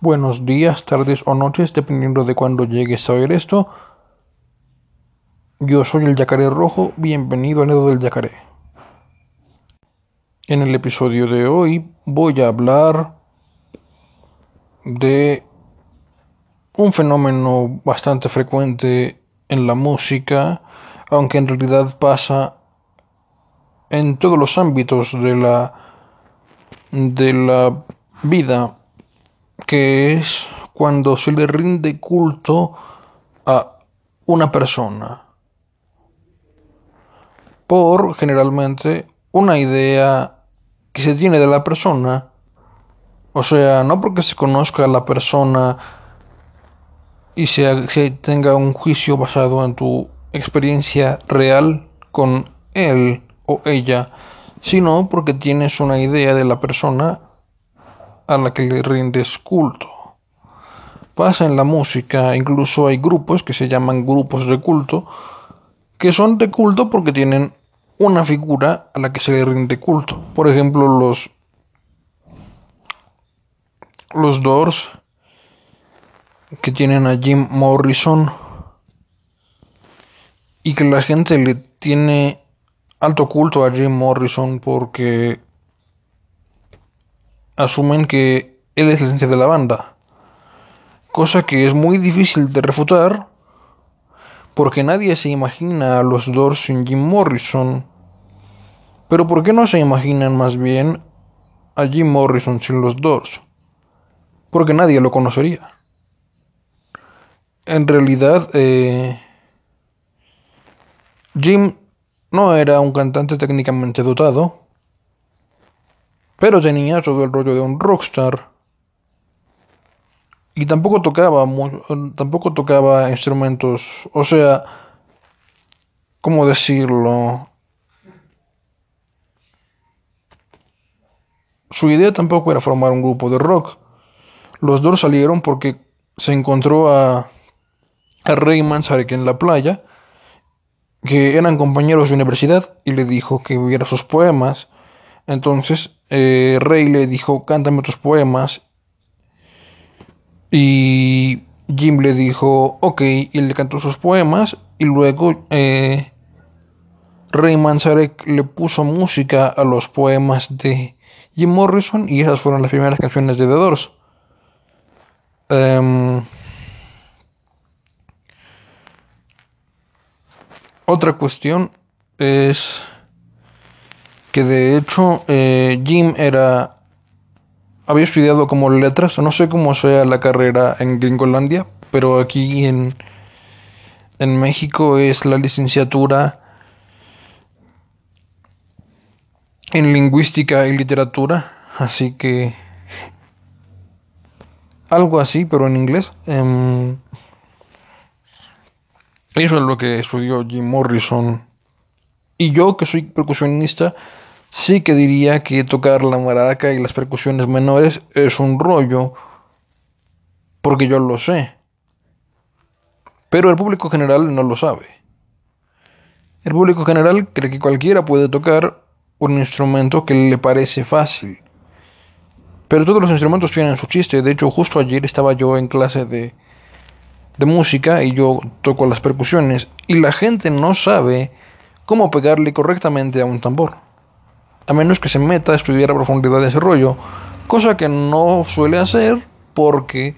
Buenos días, tardes o noches, dependiendo de cuándo llegues a oír esto. Yo soy el Yacaré Rojo, bienvenido al Edo del Yacaré. En el episodio de hoy voy a hablar de un fenómeno bastante frecuente en la música, aunque en realidad pasa en todos los ámbitos de la de la vida que es cuando se le rinde culto a una persona. Por generalmente una idea que se tiene de la persona, o sea, no porque se conozca a la persona y se, se tenga un juicio basado en tu experiencia real con él o ella, sino porque tienes una idea de la persona a la que le rindes culto. Pasa en la música, incluso hay grupos que se llaman grupos de culto, que son de culto porque tienen una figura a la que se le rinde culto. Por ejemplo, los los Doors que tienen a Jim Morrison y que la gente le tiene alto culto a Jim Morrison porque asumen que él es la esencia de la banda, cosa que es muy difícil de refutar porque nadie se imagina a los Doors sin Jim Morrison. Pero ¿por qué no se imaginan más bien a Jim Morrison sin los Doors? Porque nadie lo conocería. En realidad, eh, Jim no era un cantante técnicamente dotado, pero tenía todo el rollo de un rockstar. Y tampoco tocaba tampoco tocaba instrumentos, o sea, ¿cómo decirlo? Su idea tampoco era formar un grupo de rock. Los dos salieron porque se encontró a, a Ray Manzarek en la playa, que eran compañeros de universidad, y le dijo que viera sus poemas. Entonces eh, Rey le dijo, cántame tus poemas. Y Jim le dijo, ok, y le cantó sus poemas. Y luego eh, Ray Manzarek le puso música a los poemas de Jim Morrison y esas fueron las primeras canciones de The Doors. Em, otra cuestión es que de hecho eh, Jim era había estudiado como letras, no sé cómo sea la carrera en Gringolandia, pero aquí en en México es la licenciatura en lingüística y literatura, así que algo así, pero en inglés. Em, eso es lo que estudió Jim Morrison. Y yo, que soy percusionista, sí que diría que tocar la maraca y las percusiones menores es un rollo, porque yo lo sé. Pero el público general no lo sabe. El público general cree que cualquiera puede tocar un instrumento que le parece fácil. Pero todos los instrumentos tienen su chiste. De hecho, justo ayer estaba yo en clase de, de música y yo toco las percusiones y la gente no sabe cómo pegarle correctamente a un tambor. A menos que se meta a estudiar a profundidad ese rollo. Cosa que no suele hacer porque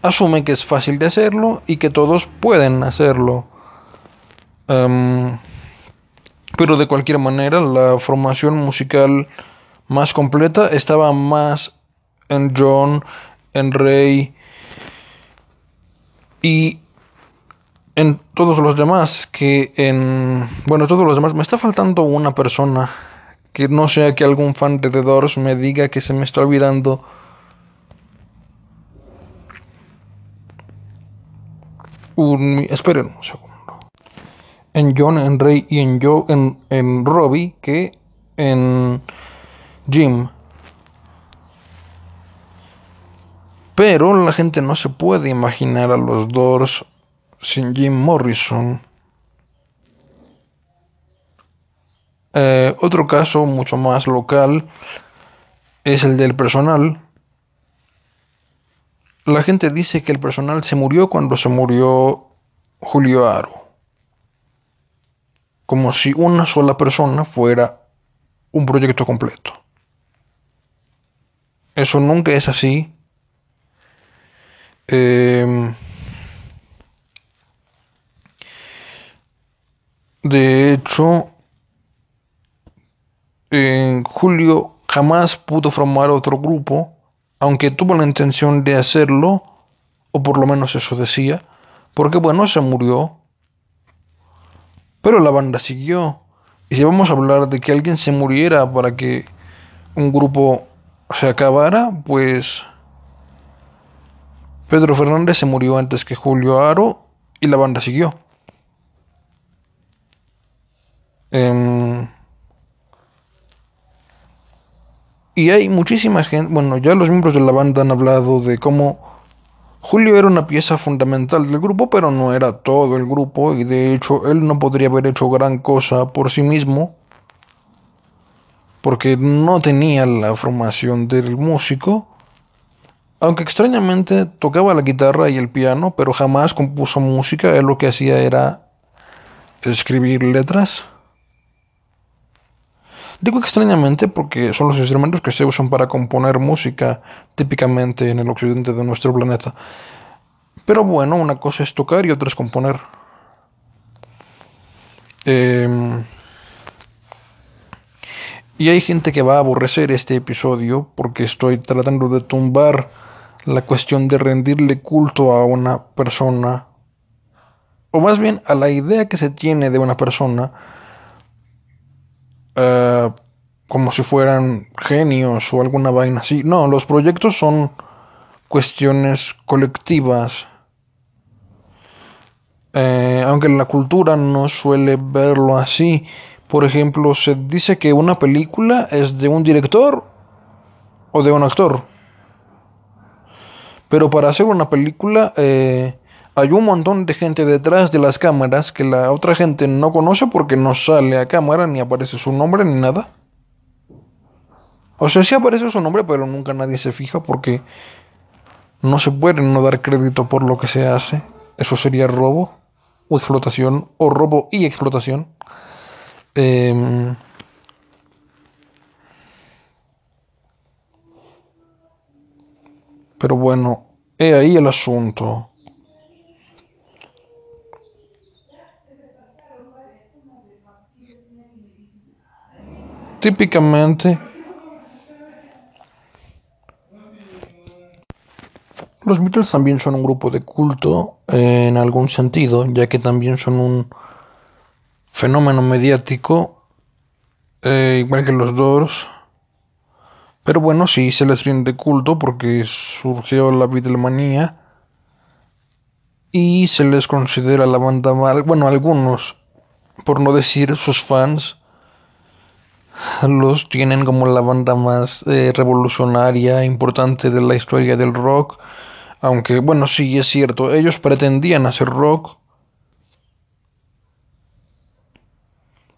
asume que es fácil de hacerlo y que todos pueden hacerlo. Em, pero de cualquier manera, la formación musical más completa estaba más en John, en Ray y en todos los demás que en bueno todos los demás me está faltando una persona que no sea que algún fan de The Doors me diga que se me está olvidando un esperen un segundo en John, en Ray y en Joe, en, en Robbie que en Jim. Pero la gente no se puede imaginar a los Doors sin Jim Morrison. Eh, otro caso mucho más local es el del personal. la gente dice que el personal se murió cuando se murió Julio Aro. Como si una sola persona fuera un proyecto completo. Eso nunca es así. Eh, de hecho, Julio jamás pudo formar otro grupo, aunque tuvo la intención de hacerlo, o por lo menos eso decía, porque bueno, se murió, pero la banda siguió. Y si vamos a hablar de que alguien se muriera para que un grupo se acabara, pues Pedro Fernández se murió antes que Julio Aro y la banda siguió. Eh, y hay muchísima gente, bueno, ya los miembros de la banda han hablado de cómo Julio era una pieza fundamental del grupo, pero no era todo el grupo y de hecho él no podría haber hecho gran cosa por sí mismo porque no tenía la formación del músico, aunque extrañamente tocaba la guitarra y el piano, pero jamás compuso música, él lo que hacía era escribir letras. Digo extrañamente porque son los instrumentos que se usan para componer música típicamente en el occidente de nuestro planeta. Pero bueno, una cosa es tocar y otra es componer. Eh, y hay gente que va a aborrecer este episodio porque estoy tratando de tumbar la cuestión de rendirle culto a una persona, o más bien a la idea que se tiene de una persona, uh, como si fueran genios o alguna vaina así. No, los proyectos son cuestiones colectivas. Eh, aunque la cultura no suele verlo así, por ejemplo, se dice que una película es de un director o de un actor. Pero para hacer una película eh, hay un montón de gente detrás de las cámaras que la otra gente no conoce porque no sale a cámara ni aparece su nombre ni nada. O sea, sí aparece su nombre, pero nunca nadie se fija porque no se puede no dar crédito por lo que se hace. Eso sería robo o explotación o robo y explotación. Eh, pero bueno, he ahí el asunto. Típicamente, los Beatles también son un grupo de culto en algún sentido, ya que también son un fenómeno mediático, eh, igual que los Doors. Pero bueno, sí se les rinde culto porque surgió la Beatlemanía y se les considera la banda mal, bueno, algunos, por no decir sus fans, los tienen como la banda más eh, revolucionaria, importante de la historia del rock. Aunque, bueno, sí es cierto, ellos pretendían hacer rock,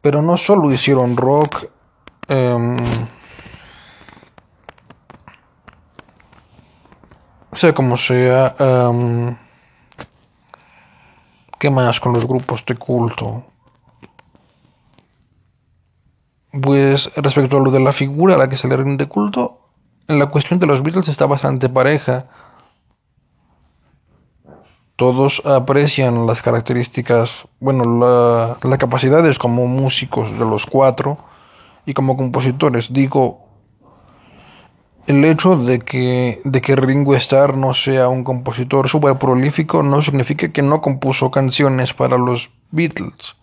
Pero no solo hicieron rock. Eh, sea como sea. Eh, ¿Qué más con los grupos de culto? Pues respecto a lo de la figura a la que se le rinde culto, la cuestión de los Beatles está bastante pareja todos aprecian las características, bueno, la, las capacidades como músicos de los cuatro y como compositores. Digo, el hecho de que, de que Ringo Starr no sea un compositor súper prolífico no significa que no compuso canciones para los Beatles.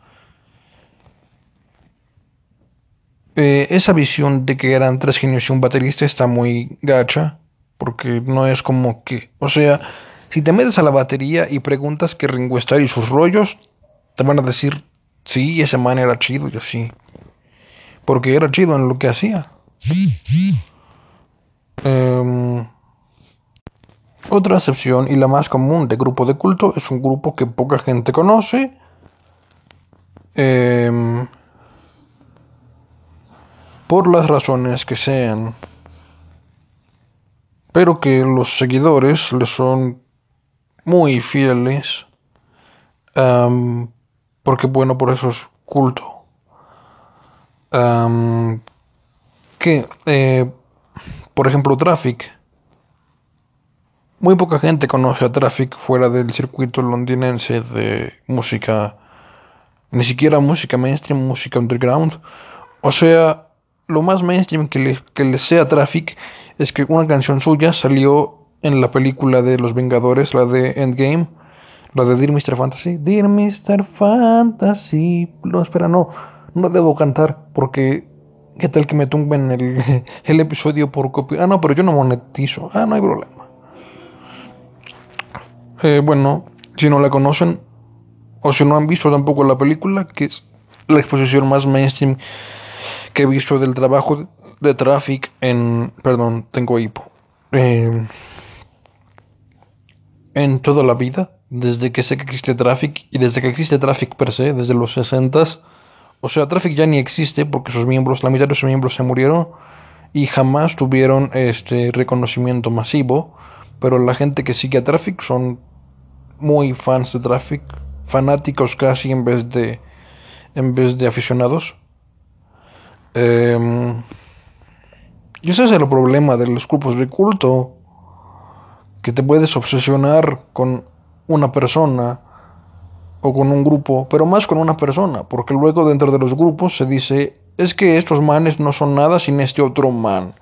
Eh, esa visión de que eran tres genios y un baterista está muy gacha, porque no es como que, o sea, si te metes a la batería y preguntas qué Ringo y sus rollos, te van a decir, sí, ese man era chido y así. Porque era chido en lo que hacía. Um, otra excepción y la más común de grupo de culto es un grupo que poca gente conoce. Um, por las razones que sean. pero que los seguidores le son muy fieles, porque bueno, por eso es culto. que, eh, por ejemplo, Traffic. Muy poca gente conoce a Traffic fuera del circuito londinense de música, ni siquiera música mainstream, música underground. O sea, lo más mainstream que le, que le sea Traffic es que una canción suya salió en la película de Los Vengadores, la de Endgame, la de Dear Mr. Fantasy. Dear Mr. Fantasy. No, espera, no, no debo cantar porque ¿qué tal que me tumben el, el episodio por copia? Ah, no, pero yo no monetizo. Ah, no hay problema. Eh, bueno, si no la conocen o si no han visto tampoco la película, que es la exposición más mainstream que he visto del trabajo de Traffic en... Perdón, tengo hipo. Eh, en toda la vida, desde que sé que existe Traffic y desde que existe Traffic per se, desde los 60 o sea, Traffic ya ni existe porque sus miembros, la mitad de sus miembros se murieron y jamás tuvieron este reconocimiento masivo, pero la gente que sigue a Traffic son muy fans de Traffic, fanáticos casi en vez de en vez de aficionados. Eh, y ese es el problema de los grupos de culto, que te puedes obsesionar con una persona o con un grupo, pero más con una persona, porque luego dentro de los grupos se dice, es que estos manes no son nada sin este otro man.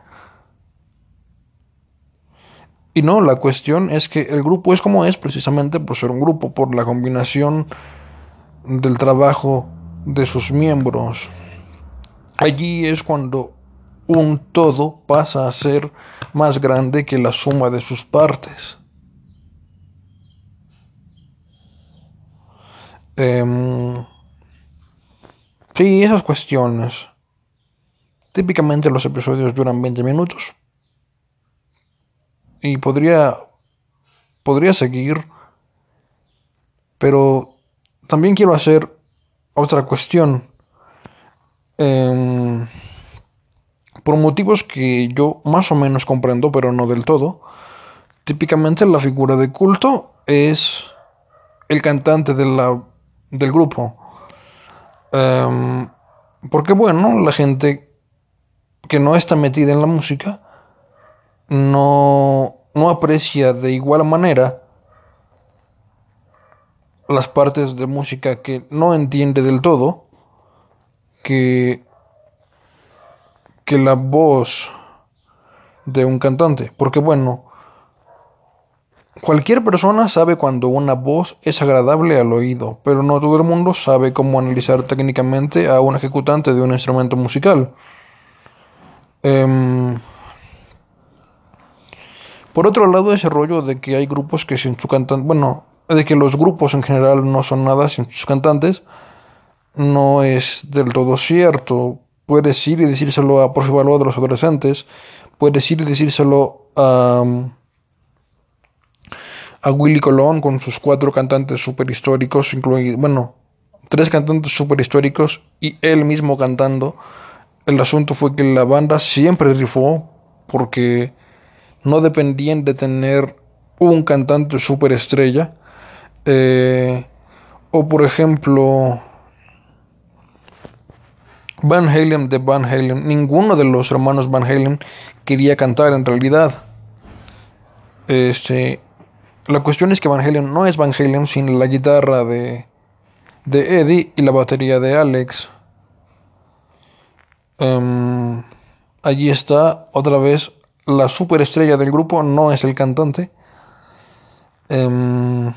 Y no, la cuestión es que el grupo es como es precisamente por ser un grupo, por la combinación del trabajo de sus miembros. Allí es cuando un todo pasa a ser más grande que la suma de sus partes. Eh, sí, esas cuestiones. Típicamente los episodios duran 20 minutos. Y podría. Podría seguir. Pero también quiero hacer otra cuestión. Eh, por motivos que yo más o menos comprendo, pero no del todo. Típicamente la figura de culto es el cantante de la, del grupo. Um, porque bueno, la gente que no está metida en la música no, no aprecia de igual manera las partes de música que no entiende del todo, que que la voz de un cantante. Porque bueno, cualquier persona sabe cuando una voz es agradable al oído, pero no todo el mundo sabe cómo analizar técnicamente a un ejecutante de un instrumento musical. Em, por otro lado, ese rollo de que hay grupos que sin su cantante, bueno, de que los grupos en general no son nada sin sus cantantes, no es del todo cierto. Puedes ir y decírselo a, por ejemplo, a los adolescentes. Puedes ir y decírselo a, a Willy Colón con sus cuatro cantantes super históricos, incluidos, bueno, tres cantantes super históricos y él mismo cantando. El asunto fue que la banda siempre rifó porque no dependían de tener un cantante super estrella. Eh, o por ejemplo, Van Halen de Van Halen, ninguno de los hermanos Van Halen quería cantar en realidad. Este, la cuestión es que Van Halen no es Van Halen sin la guitarra de, de Eddie y la batería de Alex. Um, allí está otra vez la superestrella del grupo, no es el cantante. Um,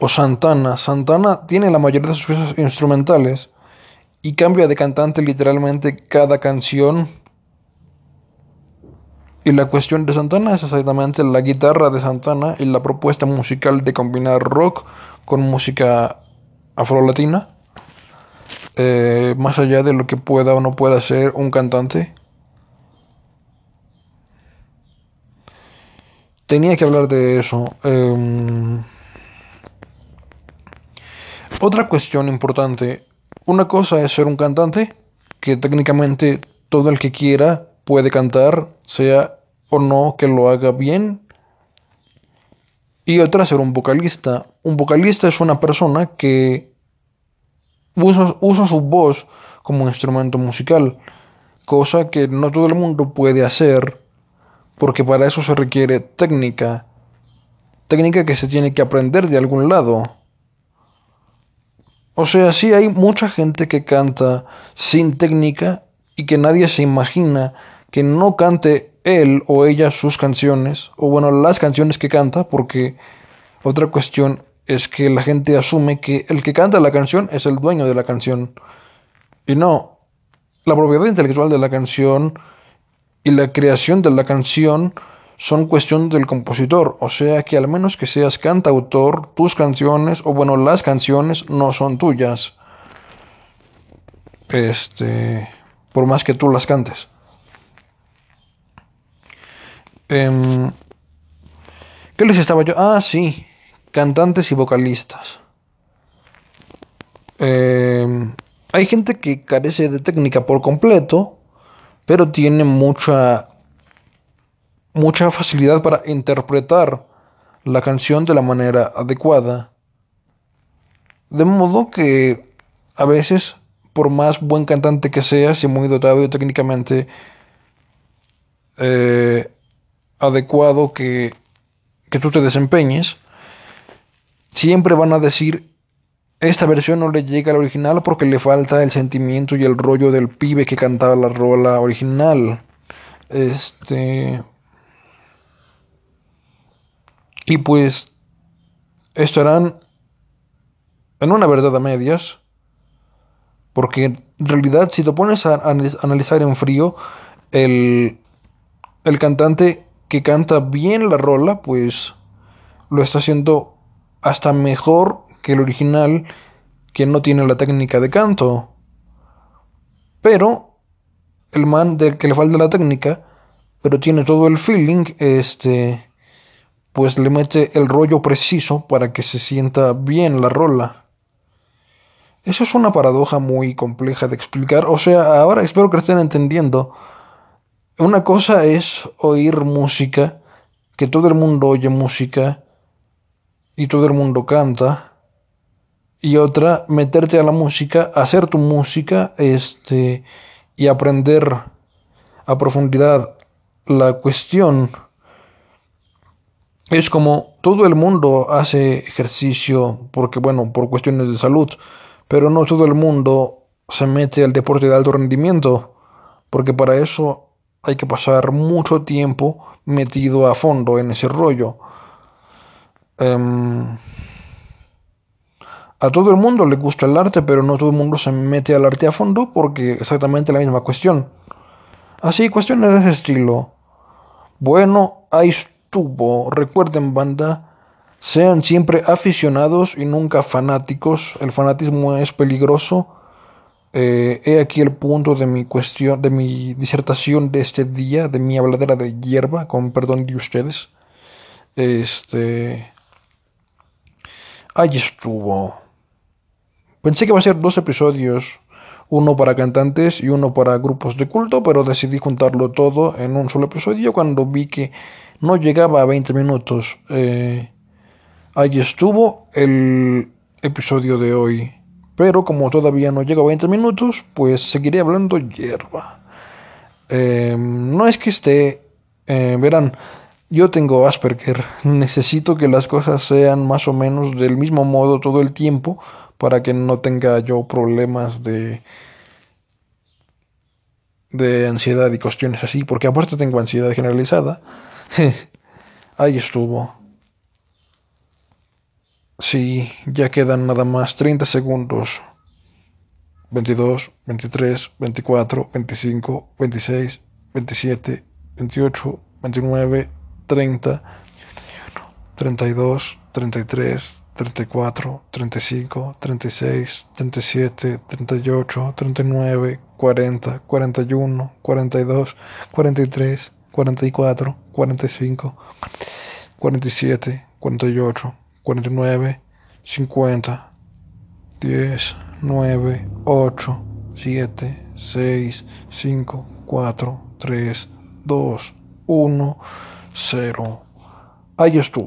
o Santana. Santana tiene la mayoría de sus piezas instrumentales y cambia de cantante literalmente cada canción. Y la cuestión de Santana es exactamente la guitarra de Santana y la propuesta musical de combinar rock con música afrolatina. Eh, más allá de lo que pueda o no pueda ser un cantante. Tenía que hablar de eso. Em, otra cuestión importante una cosa es ser un cantante, que técnicamente todo el que quiera puede cantar, sea o no que lo haga bien. Y otra, ser un vocalista. Un vocalista es una persona que usa, usa su voz como instrumento musical, cosa que no todo el mundo puede hacer, porque para eso se requiere técnica, técnica que se tiene que aprender de algún lado. O sea, sí hay mucha gente que canta sin técnica y que nadie se imagina que no cante él o ella sus canciones, o bueno, las canciones que canta, porque otra cuestión es que la gente asume que el que canta la canción es el dueño de la canción. Y no, la propiedad intelectual de la canción y la creación de la canción son cuestión del compositor, o sea que al menos que seas cantautor, tus canciones, o bueno, las canciones no son tuyas. Este, por más que tú las cantes. Em, ¿Qué les estaba yo? Ah, sí, cantantes y vocalistas. Em, hay gente que carece de técnica por completo, pero tiene mucha mucha facilidad para interpretar la canción de la manera adecuada. De modo que a veces, por más buen cantante que seas y muy dotado y técnicamente eh, adecuado que, que tú te desempeñes, siempre van a decir esta versión no le llega al original porque le falta el sentimiento y el rollo del pibe que cantaba la rola original. Este, y pues estarán en una verdad a medias, porque en realidad si te pones a analizar en frío, el, el cantante que canta bien la rola, pues lo está haciendo hasta mejor que el original que no tiene la técnica de canto. Pero el man del que le falta la técnica, pero tiene todo el feeling, este pues le mete el rollo preciso para que se sienta bien la rola. Eso es una paradoja muy compleja de explicar. O sea, ahora espero que estén entendiendo. Una cosa es oír música, que todo el mundo oye música y todo el mundo canta. Y otra, meterte a la música, hacer tu música, este, y aprender a profundidad la cuestión es como todo el mundo hace ejercicio porque, bueno, por cuestiones de salud, pero no todo el mundo se mete al deporte de alto rendimiento, porque para eso hay que pasar mucho tiempo metido a fondo en ese rollo. Em, a todo el mundo le gusta el arte, pero no todo el mundo se mete al arte a fondo porque exactamente la misma cuestión. Así, cuestiones de ese estilo. Bueno, hay Recuerden, banda, sean siempre aficionados y nunca fanáticos. El fanatismo es peligroso. Eh, he aquí el punto de mi cuestión, de mi disertación de este día, de mi habladera de hierba, con perdón de ustedes. Este. Ahí estuvo. Pensé que iba a ser dos episodios, uno para cantantes y uno para grupos de culto, pero decidí juntarlo todo en un solo episodio cuando vi que no llegaba a 20 minutos. Eh, ahí estuvo el episodio de hoy. Pero como todavía no llega a 20 minutos, pues seguiré hablando hierba. Eh, no es que esté... Eh, verán, yo tengo Asperger. Necesito que las cosas sean más o menos del mismo modo todo el tiempo para que no tenga yo problemas de de ansiedad y cuestiones así, porque aparte tengo ansiedad generalizada. Ahí estuvo. Sí, ya quedan nada más 30 segundos. 22, 23, 24, 25, 26, 27, 28, 29, 30, 32, 33, 34, 35, 36, 37, 38, 39, 40, 41, 42, 43, 44, 45, 47, 48, 49, 50, 10, 9, 8, 7, 6, 5, 4, 3, 2, 1, 0. Ahí estuvo.